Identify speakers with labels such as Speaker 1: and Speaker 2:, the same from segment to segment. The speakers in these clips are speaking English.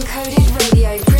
Speaker 1: Uncoded Radio.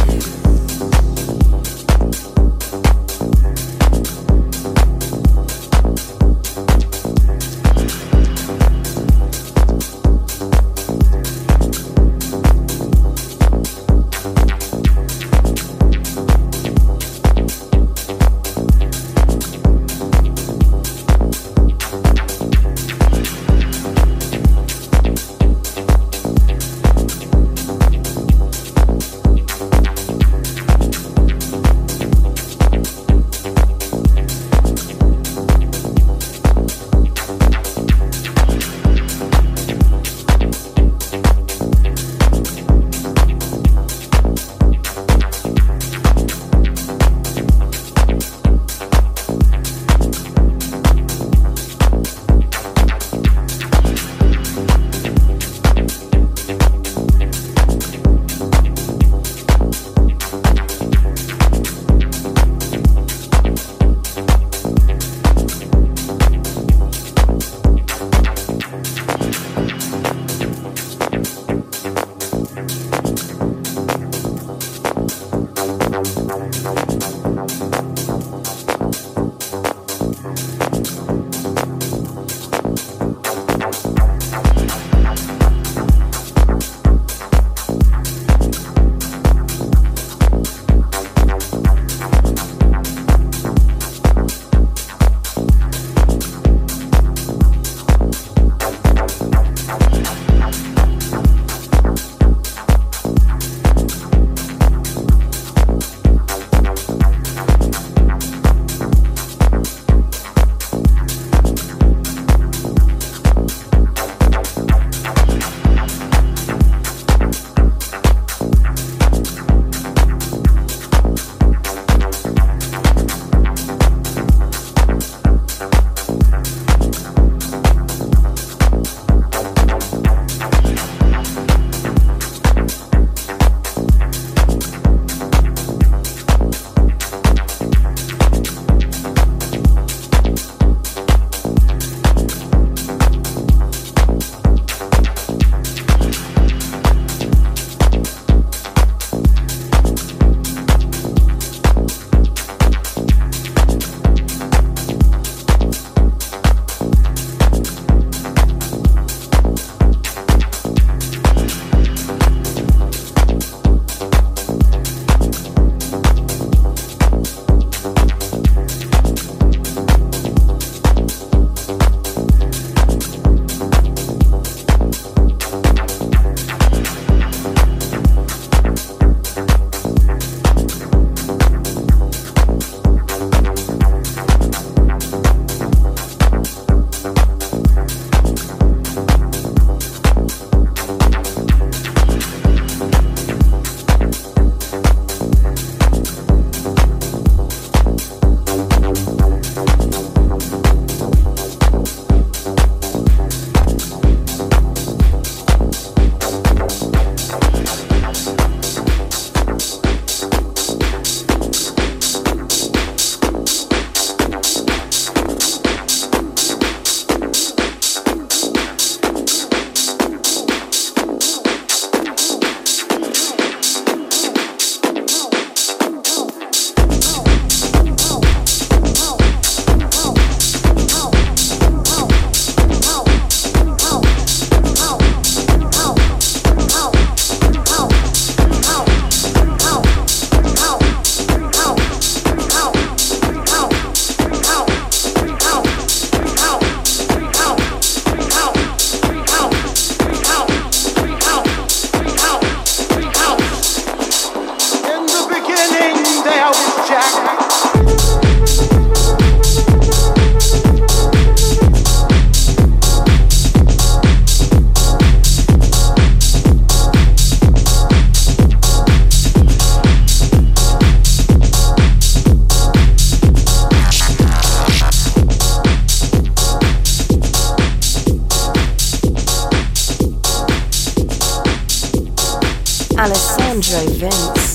Speaker 1: Alessandro Vince.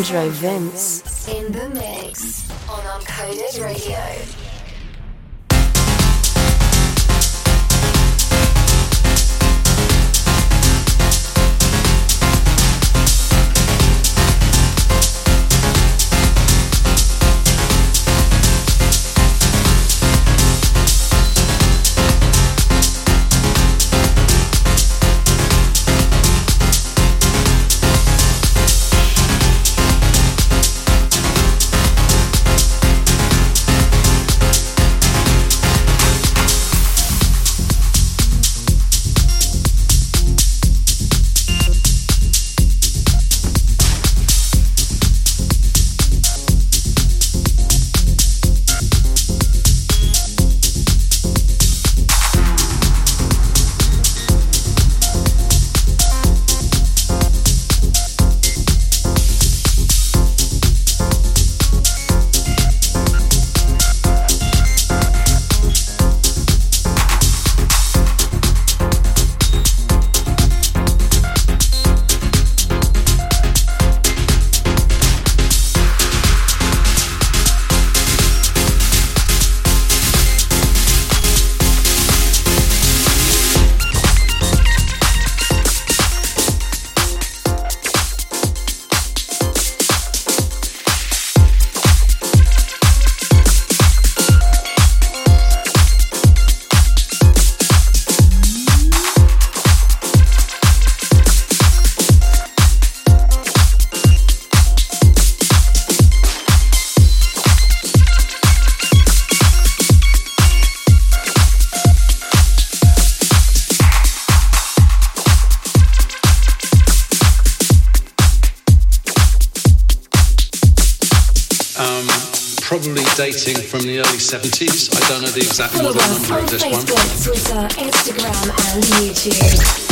Speaker 1: Alessandro Vince in the mix on Uncoded Radio.
Speaker 2: 70s. I don't know the exact model number of this one.
Speaker 1: Facebook, Twitter, Instagram, and YouTube.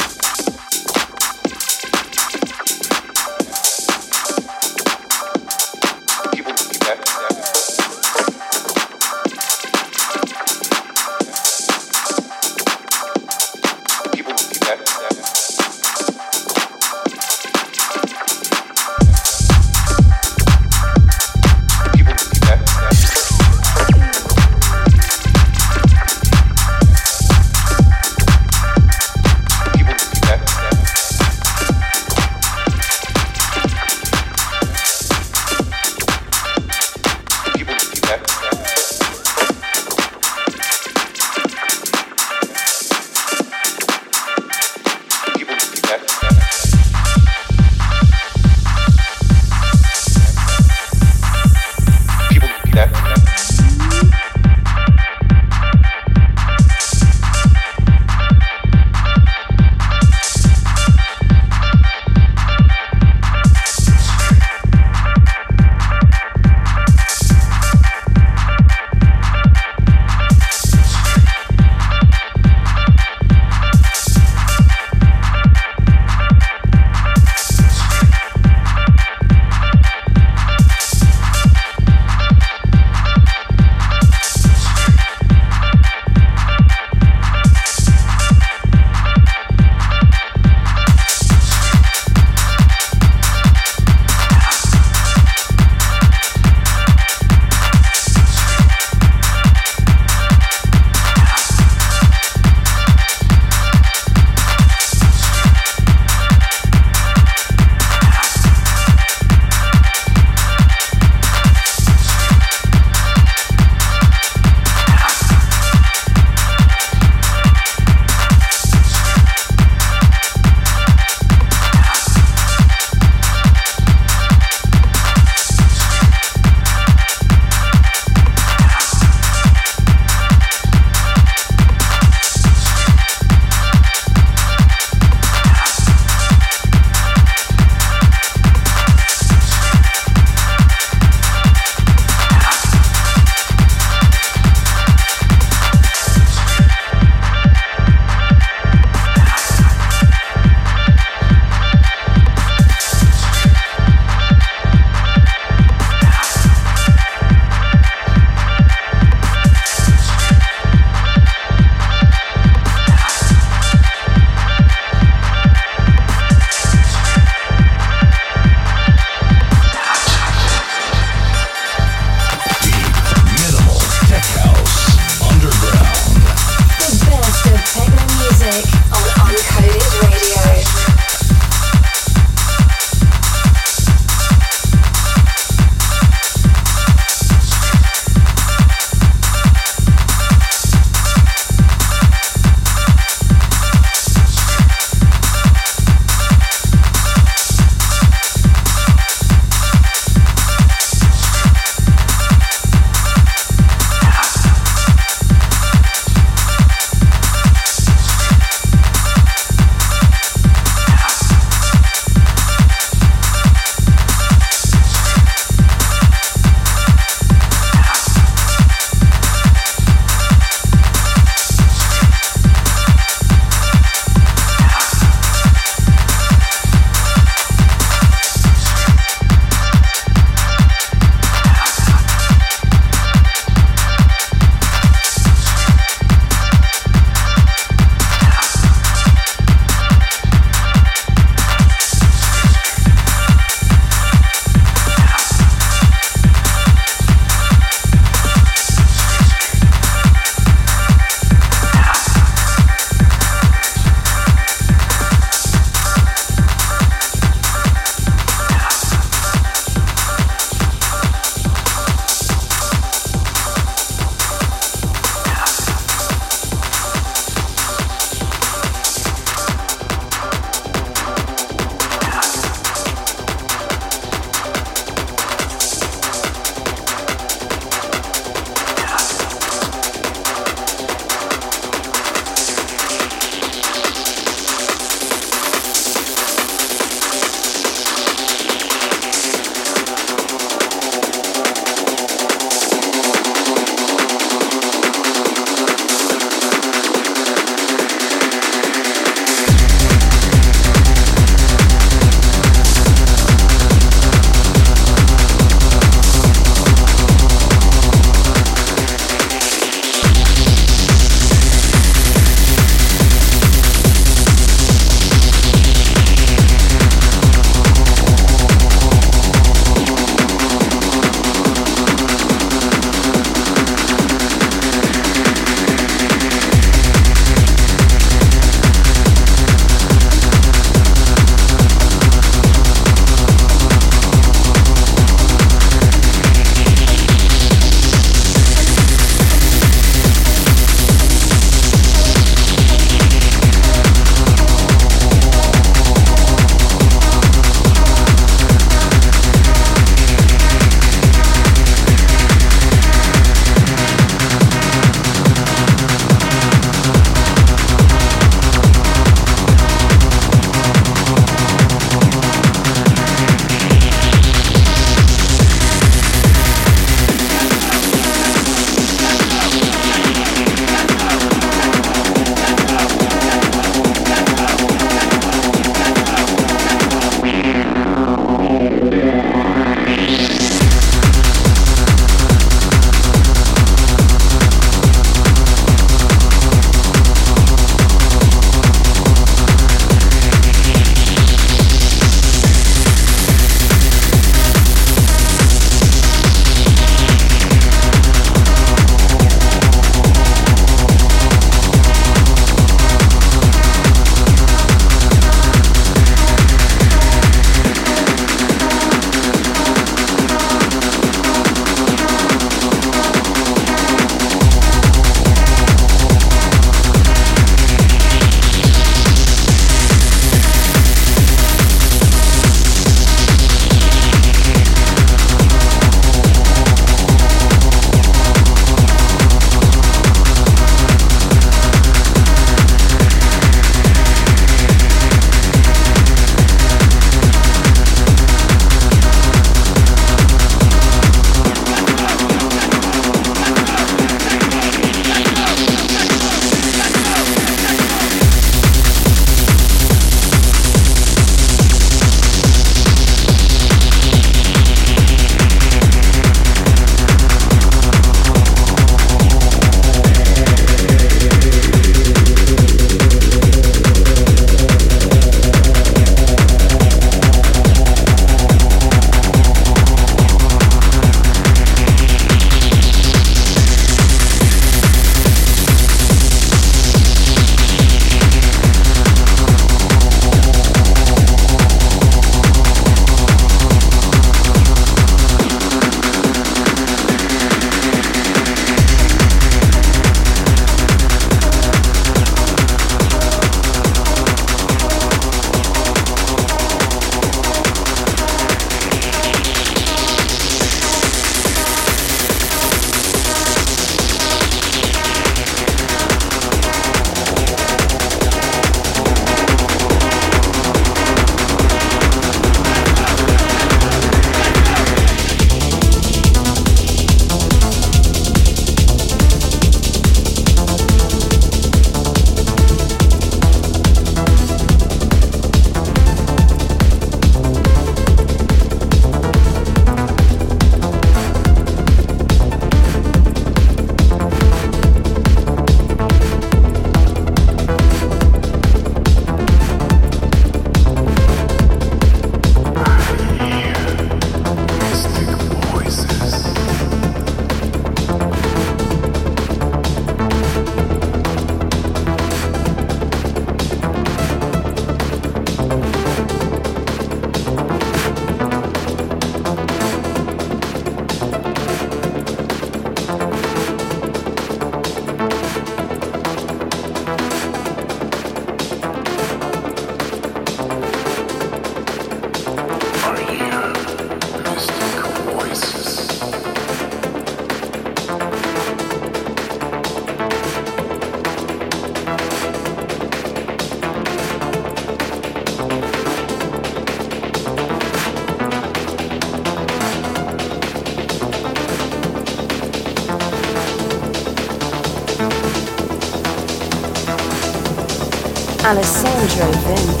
Speaker 3: Alessandro Vince.